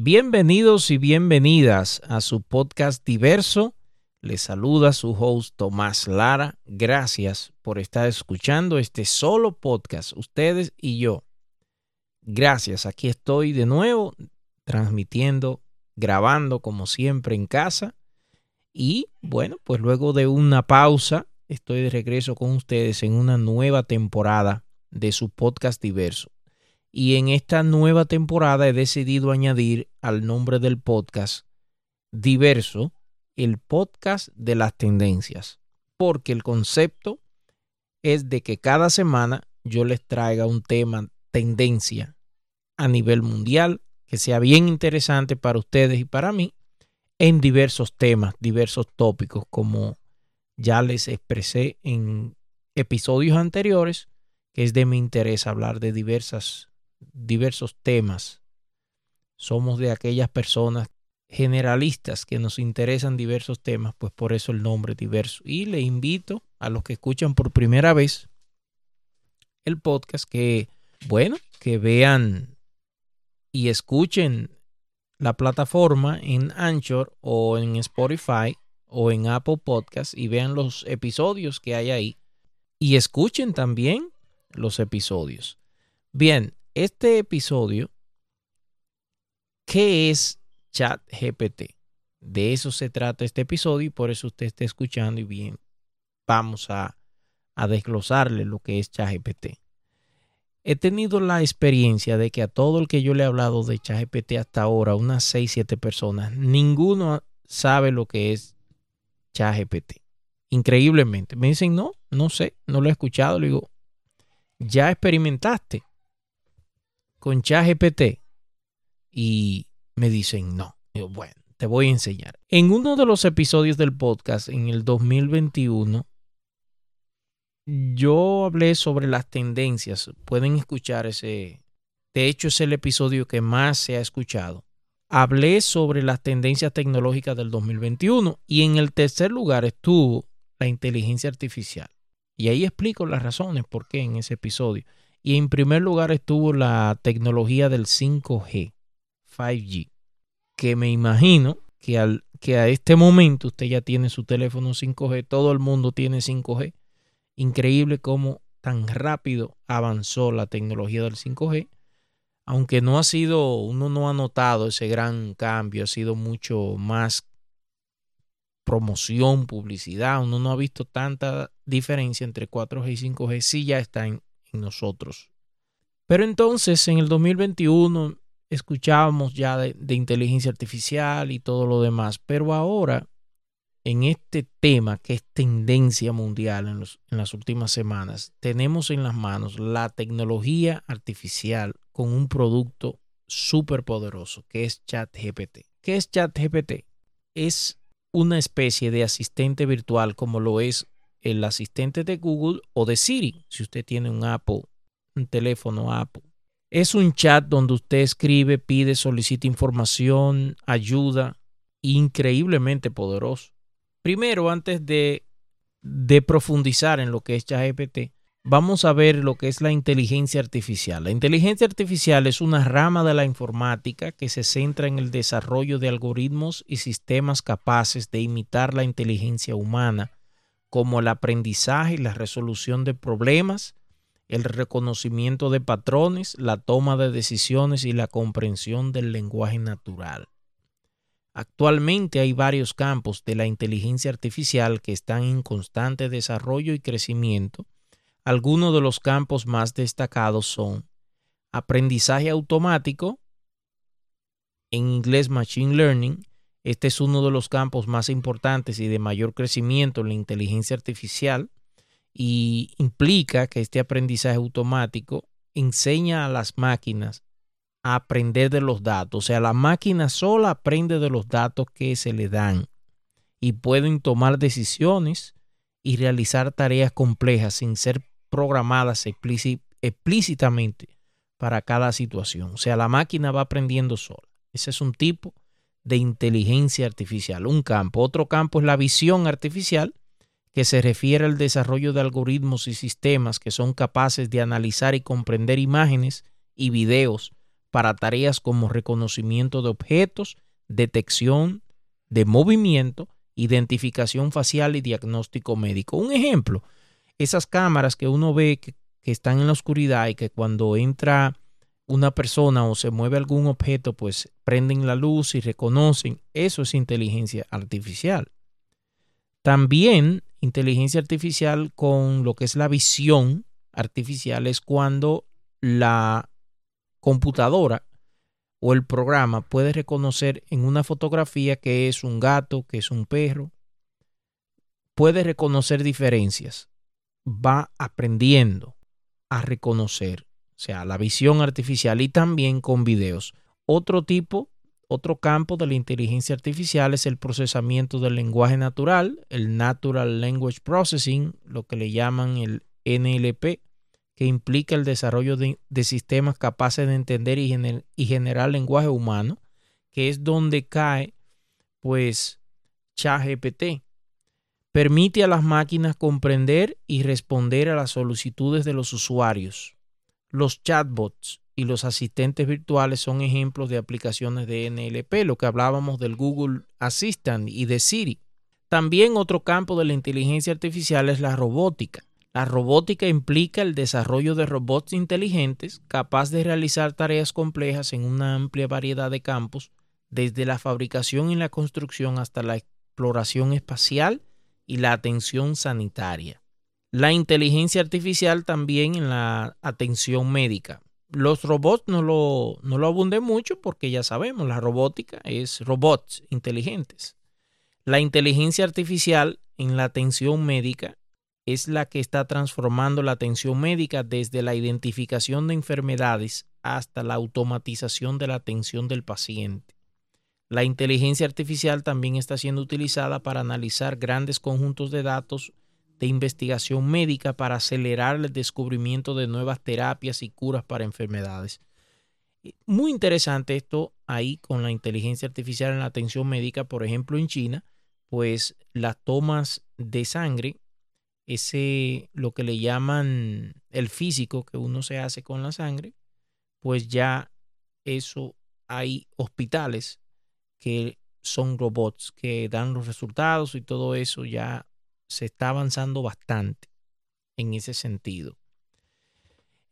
Bienvenidos y bienvenidas a su podcast diverso. Les saluda su host Tomás Lara. Gracias por estar escuchando este solo podcast, ustedes y yo. Gracias, aquí estoy de nuevo transmitiendo, grabando como siempre en casa. Y bueno, pues luego de una pausa, estoy de regreso con ustedes en una nueva temporada de su podcast diverso. Y en esta nueva temporada he decidido añadir al nombre del podcast diverso el podcast de las tendencias. Porque el concepto es de que cada semana yo les traiga un tema tendencia a nivel mundial que sea bien interesante para ustedes y para mí en diversos temas, diversos tópicos, como ya les expresé en episodios anteriores, que es de mi interés hablar de diversas diversos temas. Somos de aquellas personas generalistas que nos interesan diversos temas, pues por eso el nombre diverso. Y le invito a los que escuchan por primera vez el podcast que, bueno, que vean y escuchen la plataforma en Anchor o en Spotify o en Apple Podcast y vean los episodios que hay ahí y escuchen también los episodios. Bien, este episodio, ¿qué es ChatGPT? De eso se trata este episodio y por eso usted está escuchando y bien, vamos a, a desglosarle lo que es ChatGPT. He tenido la experiencia de que a todo el que yo le he hablado de ChatGPT hasta ahora, unas 6, 7 personas, ninguno sabe lo que es ChatGPT. Increíblemente. Me dicen, no, no sé, no lo he escuchado. Le digo, ya experimentaste con ChatGPT y me dicen no. bueno, te voy a enseñar. En uno de los episodios del podcast en el 2021, yo hablé sobre las tendencias. Pueden escuchar ese. De hecho, es el episodio que más se ha escuchado. Hablé sobre las tendencias tecnológicas del 2021 y en el tercer lugar estuvo la inteligencia artificial. Y ahí explico las razones por qué en ese episodio. Y en primer lugar estuvo la tecnología del 5G, 5G, que me imagino que, al, que a este momento usted ya tiene su teléfono 5G, todo el mundo tiene 5G. Increíble cómo tan rápido avanzó la tecnología del 5G, aunque no ha sido, uno no ha notado ese gran cambio, ha sido mucho más promoción, publicidad, uno no ha visto tanta diferencia entre 4G y 5G, sí ya está en, nosotros. Pero entonces en el 2021 escuchábamos ya de, inteligencia artificial y todo lo demás, pero ahora en este tema que es tendencia mundial en, en las últimas semanas, tenemos en las manos la tecnología artificial con un producto súper poderoso que es ChatGPT. ¿Qué es ChatGPT? Es una especie de asistente virtual como lo es el asistente de Google o de Siri, si usted tiene un Apple, un teléfono Apple. Es un chat donde usted escribe, pide, solicita información, ayuda, increíblemente poderoso. Primero, antes de, profundizar en lo que es ChatGPT, vamos a ver lo que es la inteligencia artificial. La inteligencia artificial es una rama de la informática que se centra en el desarrollo de algoritmos y sistemas capaces de imitar la inteligencia humana como el aprendizaje y la resolución de problemas, el reconocimiento de patrones, la toma de decisiones y la comprensión del lenguaje natural. Actualmente hay varios campos de la inteligencia artificial que están en constante desarrollo y crecimiento. Algunos de los campos más destacados son aprendizaje automático, en inglés Machine Learning, este es uno de los campos más importantes y de mayor crecimiento en la inteligencia artificial y implica que este aprendizaje automático enseña a las máquinas a aprender de los datos. O sea, la máquina sola aprende de los datos que se le dan y pueden tomar decisiones y realizar tareas complejas sin ser programadas explícitamente para cada situación. O sea, la máquina va aprendiendo sola. Ese es un tipo de inteligencia artificial, un campo. Otro campo es la visión artificial, que se refiere al desarrollo de algoritmos y sistemas que son capaces de analizar y comprender imágenes y videos para tareas como reconocimiento de objetos, detección de movimiento, identificación facial y diagnóstico médico. Un ejemplo, esas cámaras que uno ve que, están en la oscuridad y que cuando entra una persona o se mueve algún objeto, pues prenden la luz y reconocen. Eso es inteligencia artificial. También inteligencia artificial con lo que es la visión artificial es cuando la computadora o el programa puede reconocer en una fotografía que es un gato, que es un perro. Puede reconocer diferencias. Va aprendiendo a reconocer, o sea, la visión artificial y también con videos. Otro tipo, otro campo de la inteligencia artificial es el procesamiento del lenguaje natural, el Natural Language Processing, lo que le llaman el NLP, que implica el desarrollo de, sistemas capaces de entender y, y, generar lenguaje humano, que es donde cae, pues, ChatGPT. Permite a las máquinas comprender y responder a las solicitudes de los usuarios. Los chatbots y los asistentes virtuales son ejemplos de aplicaciones de NLP, lo que hablábamos del Google Assistant y de Siri. También otro campo de la inteligencia artificial es la robótica. La robótica implica el desarrollo de robots inteligentes capaces de realizar tareas complejas en una amplia variedad de campos, desde la fabricación y la construcción hasta la exploración espacial y la atención sanitaria. La inteligencia artificial también en la atención médica. Los robots no lo, no lo abunden mucho porque ya sabemos, la robótica es robots inteligentes. La inteligencia artificial en la atención médica es la que está transformando la atención médica desde la identificación de enfermedades hasta la automatización de la atención del paciente. La inteligencia artificial también está siendo utilizada para analizar grandes conjuntos de datos de investigación médica para acelerar el descubrimiento de nuevas terapias y curas para enfermedades. Muy interesante esto ahí con la inteligencia artificial en la atención médica, por ejemplo en China, pues las tomas de sangre ese, lo que le llaman el físico que uno se hace con la sangre, pues ya eso hay hospitales que son robots que dan los resultados y todo eso ya se está avanzando bastante en ese sentido.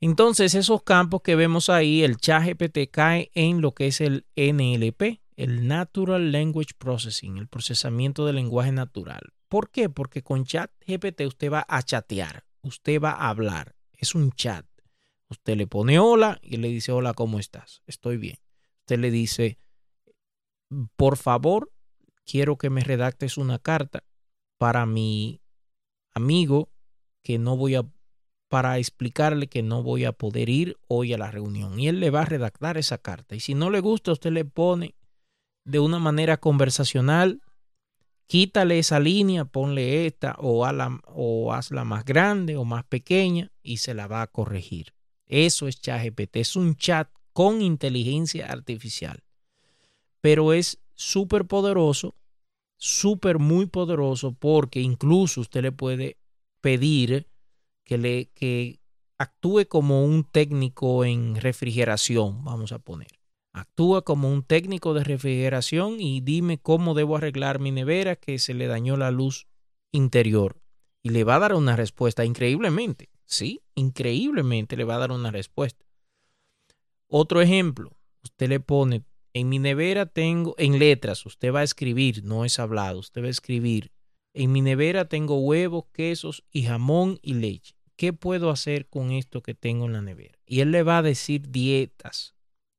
Entonces, esos campos que vemos ahí, el chat GPT cae en lo que es el NLP, el Natural Language Processing, el procesamiento del lenguaje natural. ¿Por qué? Porque con chat GPT usted va a chatear, usted va a hablar, es un chat. Usted le pone hola y le dice hola, ¿cómo estás? Estoy bien. Usted le dice, por favor, quiero que me redactes una carta para mi amigo que no voy a, para explicarle que no voy a poder ir hoy a la reunión. Y él le va a redactar esa carta. Y si no le gusta, usted le pone de una manera conversacional quítale esa línea, ponle esta o, o hazla más grande o más pequeña y se la va a corregir. Eso es ChatGPT, es un chat con inteligencia artificial. Pero es súper poderoso, súper muy poderoso porque incluso usted le puede pedir que le que actúe como un técnico en refrigeración, vamos a poner. Actúa como un técnico de refrigeración y dime cómo debo arreglar mi nevera que se le dañó la luz interior. Y le va a dar una respuesta increíblemente. Sí, increíblemente le va a dar una respuesta. Otro ejemplo, usted le pone, en mi nevera tengo, en letras, usted va a escribir, no es hablado, usted va a escribir, en mi nevera tengo huevos, quesos y jamón y leche. ¿Qué puedo hacer con esto que tengo en la nevera? Y él le va a decir dietas,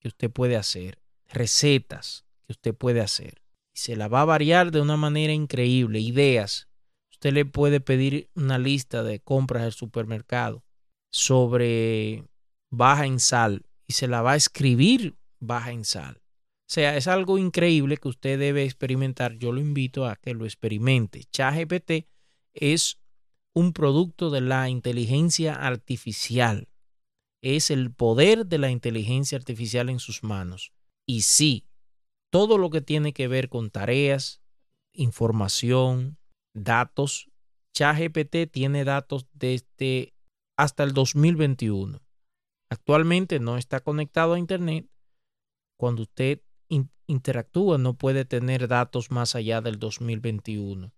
que usted puede hacer, recetas que usted puede hacer. Y se la va a variar de una manera increíble, ideas. Usted le puede pedir una lista de compras del supermercado sobre baja en sal y se la va a escribir baja en sal. O sea, es algo increíble que usted debe experimentar. Yo lo invito a que lo experimente. ChatGPT es un producto de la inteligencia artificial es el poder de la inteligencia artificial en sus manos. Y sí, todo lo que tiene que ver con tareas, información, datos, ChatGPT tiene datos desde hasta el 2021. Actualmente no está conectado a Internet, cuando usted interactúa no puede tener datos más allá del 2021.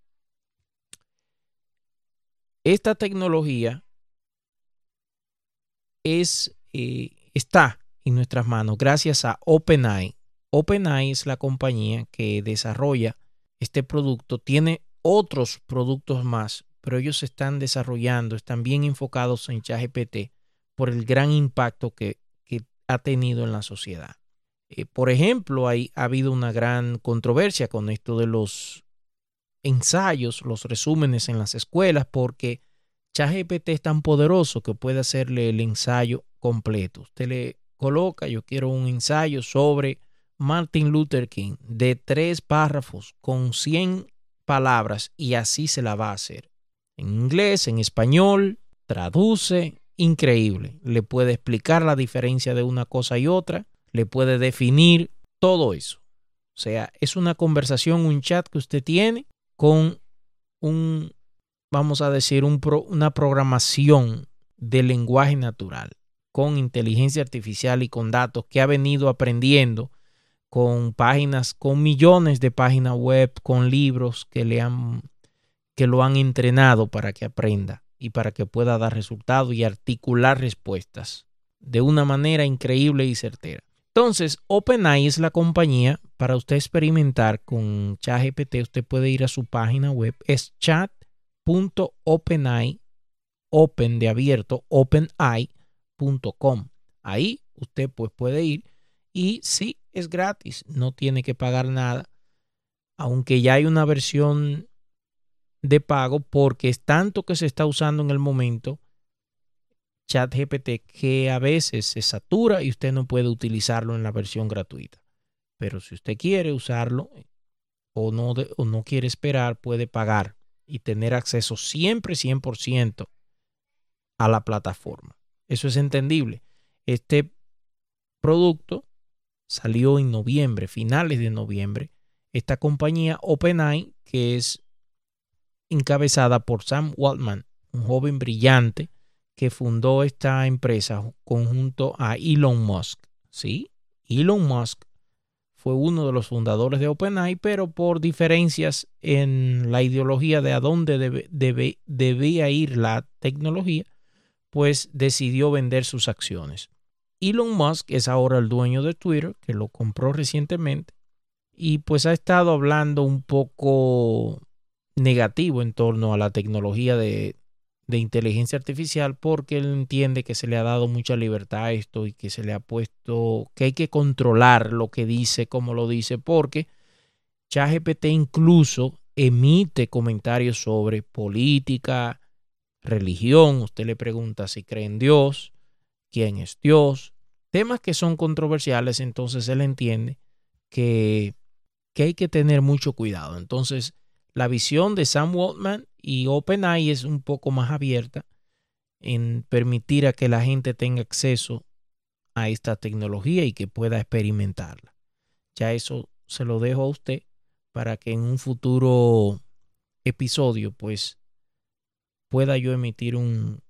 Esta tecnología es, eh, está en nuestras manos gracias a OpenAI. OpenAI es la compañía que desarrolla este producto. Tiene otros productos más, pero ellos están desarrollando, están bien enfocados en ChatGPT por el gran impacto que, que ha tenido en la sociedad. Eh, por ejemplo, hay, ha habido una gran controversia con esto de los ensayos, los resúmenes en las escuelas, porque ChatGPT es tan poderoso que puede hacerle el ensayo completo. Usted le coloca, yo quiero un ensayo sobre Martin Luther King de tres párrafos con 100 palabras y así se la va a hacer. En inglés, en español, traduce, increíble. Le puede explicar la diferencia de una cosa y otra, le puede definir todo eso. O sea, es una conversación, un chat que usted tiene con un vamos a decir, una programación de lenguaje natural con inteligencia artificial y con datos que ha venido aprendiendo con páginas, con millones de páginas web, con libros que le han que lo han entrenado para que aprenda y para que pueda dar resultados y articular respuestas de una manera increíble y certera. Entonces, OpenAI es la compañía para usted experimentar con ChatGPT. Usted puede ir a su página web, es chat .openai, open de abierto, openai.com. Ahí usted pues puede ir y sí es gratis, no tiene que pagar nada, aunque ya hay una versión de pago porque es tanto que se está usando en el momento ChatGPT que a veces se satura y usted no puede utilizarlo en la versión gratuita. Pero si usted quiere usarlo o no, quiere esperar, puede pagar y tener acceso siempre 100% a la plataforma. Eso es entendible. Este producto salió en noviembre, finales de noviembre. Esta compañía OpenAI, que es encabezada por Sam Waltman, un joven brillante que fundó esta empresa conjunto a Elon Musk. ¿Sí? Elon Musk fue uno de los fundadores de OpenAI, pero por diferencias en la ideología de a dónde debe, debía ir la tecnología, pues decidió vender sus acciones. Elon Musk es ahora el dueño de Twitter, que lo compró recientemente, y pues ha estado hablando un poco negativo en torno a la tecnología de, de inteligencia artificial porque él entiende que se le ha dado mucha libertad a esto y que se le ha puesto que hay que controlar lo que dice, como lo dice, porque ChatGPT incluso emite comentarios sobre política, religión, usted le pregunta si cree en Dios, quién es Dios, temas que son controversiales, entonces él entiende que, que hay que tener mucho cuidado. Entonces, la visión de Sam Waltman y OpenAI es un poco más abierta en permitir a que la gente tenga acceso a esta tecnología y que pueda experimentarla. Ya eso se lo dejo a usted para que en un futuro episodio pues pueda yo emitir un,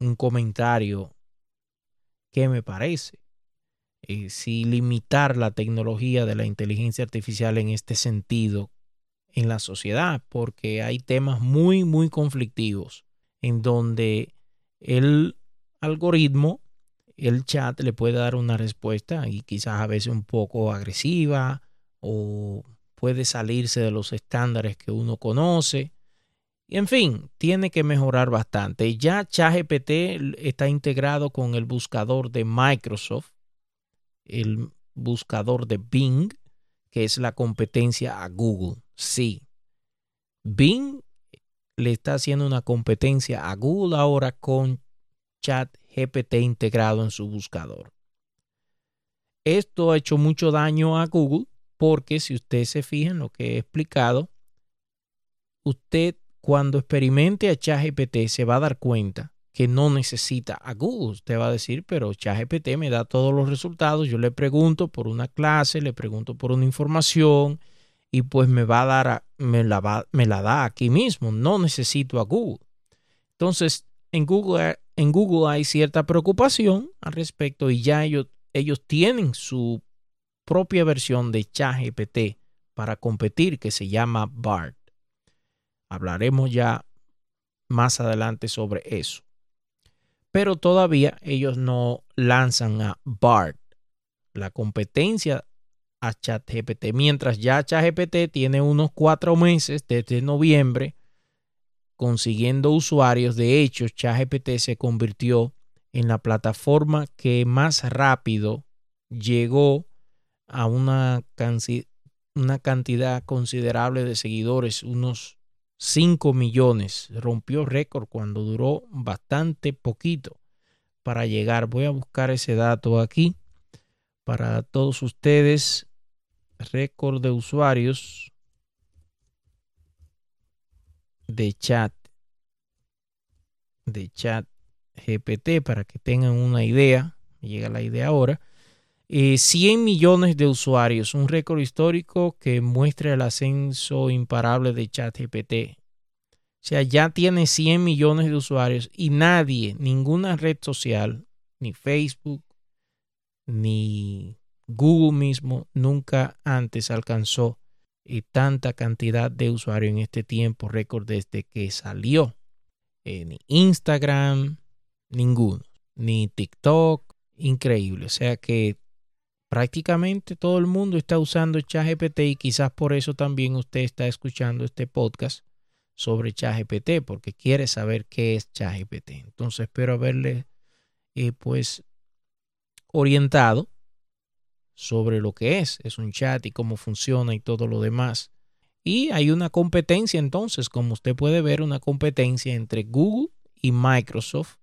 un comentario que me parece. Eh, si limitar la tecnología de la inteligencia artificial en este sentido en la sociedad, porque hay temas muy, muy conflictivos en donde el algoritmo, el chat le puede dar una respuesta y quizás a veces un poco agresiva o puede salirse de los estándares que uno conoce. Y en fin, tiene que mejorar bastante. Ya ChatGPT está integrado con el buscador de Microsoft, el buscador de Bing, que es la competencia a Google. Sí. Bing le está haciendo una competencia a Google ahora con Chat GPT integrado en su buscador. Esto ha hecho mucho daño a Google porque si usted se fija en lo que he explicado, usted cuando experimente a ChatGPT se va a dar cuenta que no necesita a Google. Usted va a decir, pero ChatGPT me da todos los resultados. Yo le pregunto por una clase, le pregunto por una información y pues me va a dar, me, la me la da aquí mismo, no necesito a Google. Entonces, en Google, en Google hay cierta preocupación al respecto y ya ellos, ellos tienen su propia versión de ChatGPT para competir que se llama BART. Hablaremos ya más adelante sobre eso. Pero todavía ellos no lanzan a BART, la competencia a ChatGPT, mientras ya ChatGPT tiene unos cuatro meses desde noviembre consiguiendo usuarios. De hecho, ChatGPT se convirtió en la plataforma que más rápido llegó a una, una cantidad considerable de seguidores, unos 5 millones. Rompió récord cuando duró bastante poquito para llegar. Voy a buscar ese dato aquí para todos ustedes. Récord de usuarios de chat de chat GPT para que tengan una idea. llega la idea ahora. 100 eh, millones de usuarios, un récord histórico que muestra el ascenso imparable de ChatGPT. O sea, ya tiene 100 millones de usuarios y nadie, ninguna red social, ni Facebook, ni Google mismo, nunca antes alcanzó eh, tanta cantidad de usuarios en este tiempo récord desde que salió. Eh, ni Instagram, ninguno, ni TikTok, increíble. O sea que prácticamente todo el mundo está usando ChatGPT y quizás por eso también usted está escuchando este podcast sobre ChatGPT porque quiere saber qué es ChatGPT. Entonces espero haberle eh, pues orientado sobre lo que es, es un chat y cómo funciona y todo lo demás. Y hay una competencia entonces, como usted puede ver, una competencia entre Google y Microsoft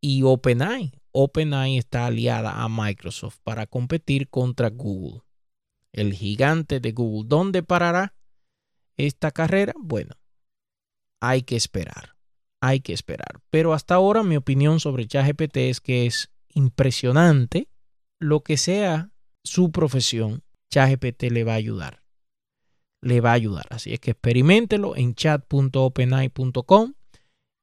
y OpenAI. OpenAI está aliada a Microsoft para competir contra Google, el gigante de Google. ¿Dónde parará esta carrera? Bueno, hay que esperar, hay que esperar. Pero hasta ahora mi opinión sobre ChatGPT es que es impresionante. Lo que sea su profesión, ChatGPT le va a ayudar. Le va a ayudar. Así es que experimentelo en chat.openai.com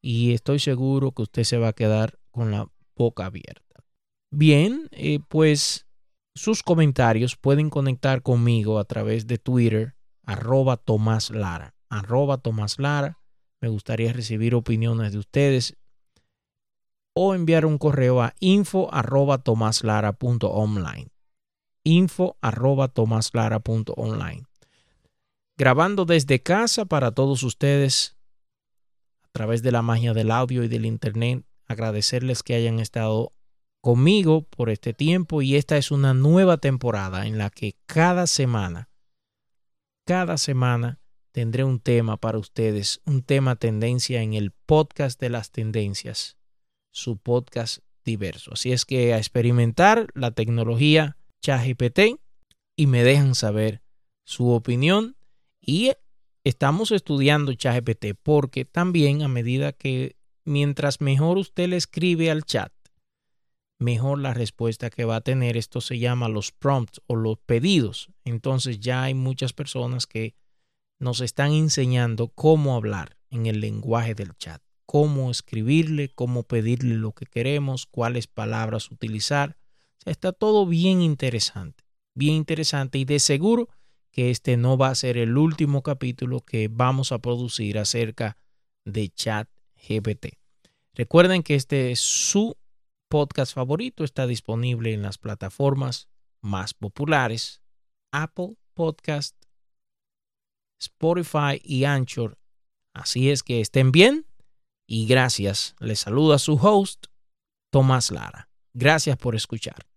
y estoy seguro que usted se va a quedar con la boca abierta. Bien, eh, pues sus comentarios pueden conectar conmigo a través de Twitter, arroba Tomás Lara, arroba Tomás Lara. Me gustaría recibir opiniones de ustedes o enviar un correo a info. Info arroba online. Grabando desde casa para todos ustedes a través de la magia del audio y del internet agradecerles que hayan estado conmigo por este tiempo y esta es una nueva temporada en la que cada semana, cada semana tendré un tema para ustedes, un tema tendencia en el podcast de las tendencias, su podcast diverso. Así es que a experimentar la tecnología ChatGPT y me dejan saber su opinión y estamos estudiando ChatGPT porque también a medida que mientras mejor usted le escribe al chat, mejor la respuesta que va a tener. Esto se llama los prompts o los pedidos. Entonces ya hay muchas personas que nos están enseñando cómo hablar en el lenguaje del chat, cómo escribirle, cómo pedirle lo que queremos, cuáles palabras utilizar. Está todo bien interesante, bien interesante y de seguro que este no va a ser el último capítulo que vamos a producir acerca de chat GPT. Recuerden que este es su podcast favorito, está disponible en las plataformas más populares, Apple Podcast, Spotify y Anchor. Así es que estén bien y gracias. Les saluda su host, Tomás Lara. Gracias por escuchar.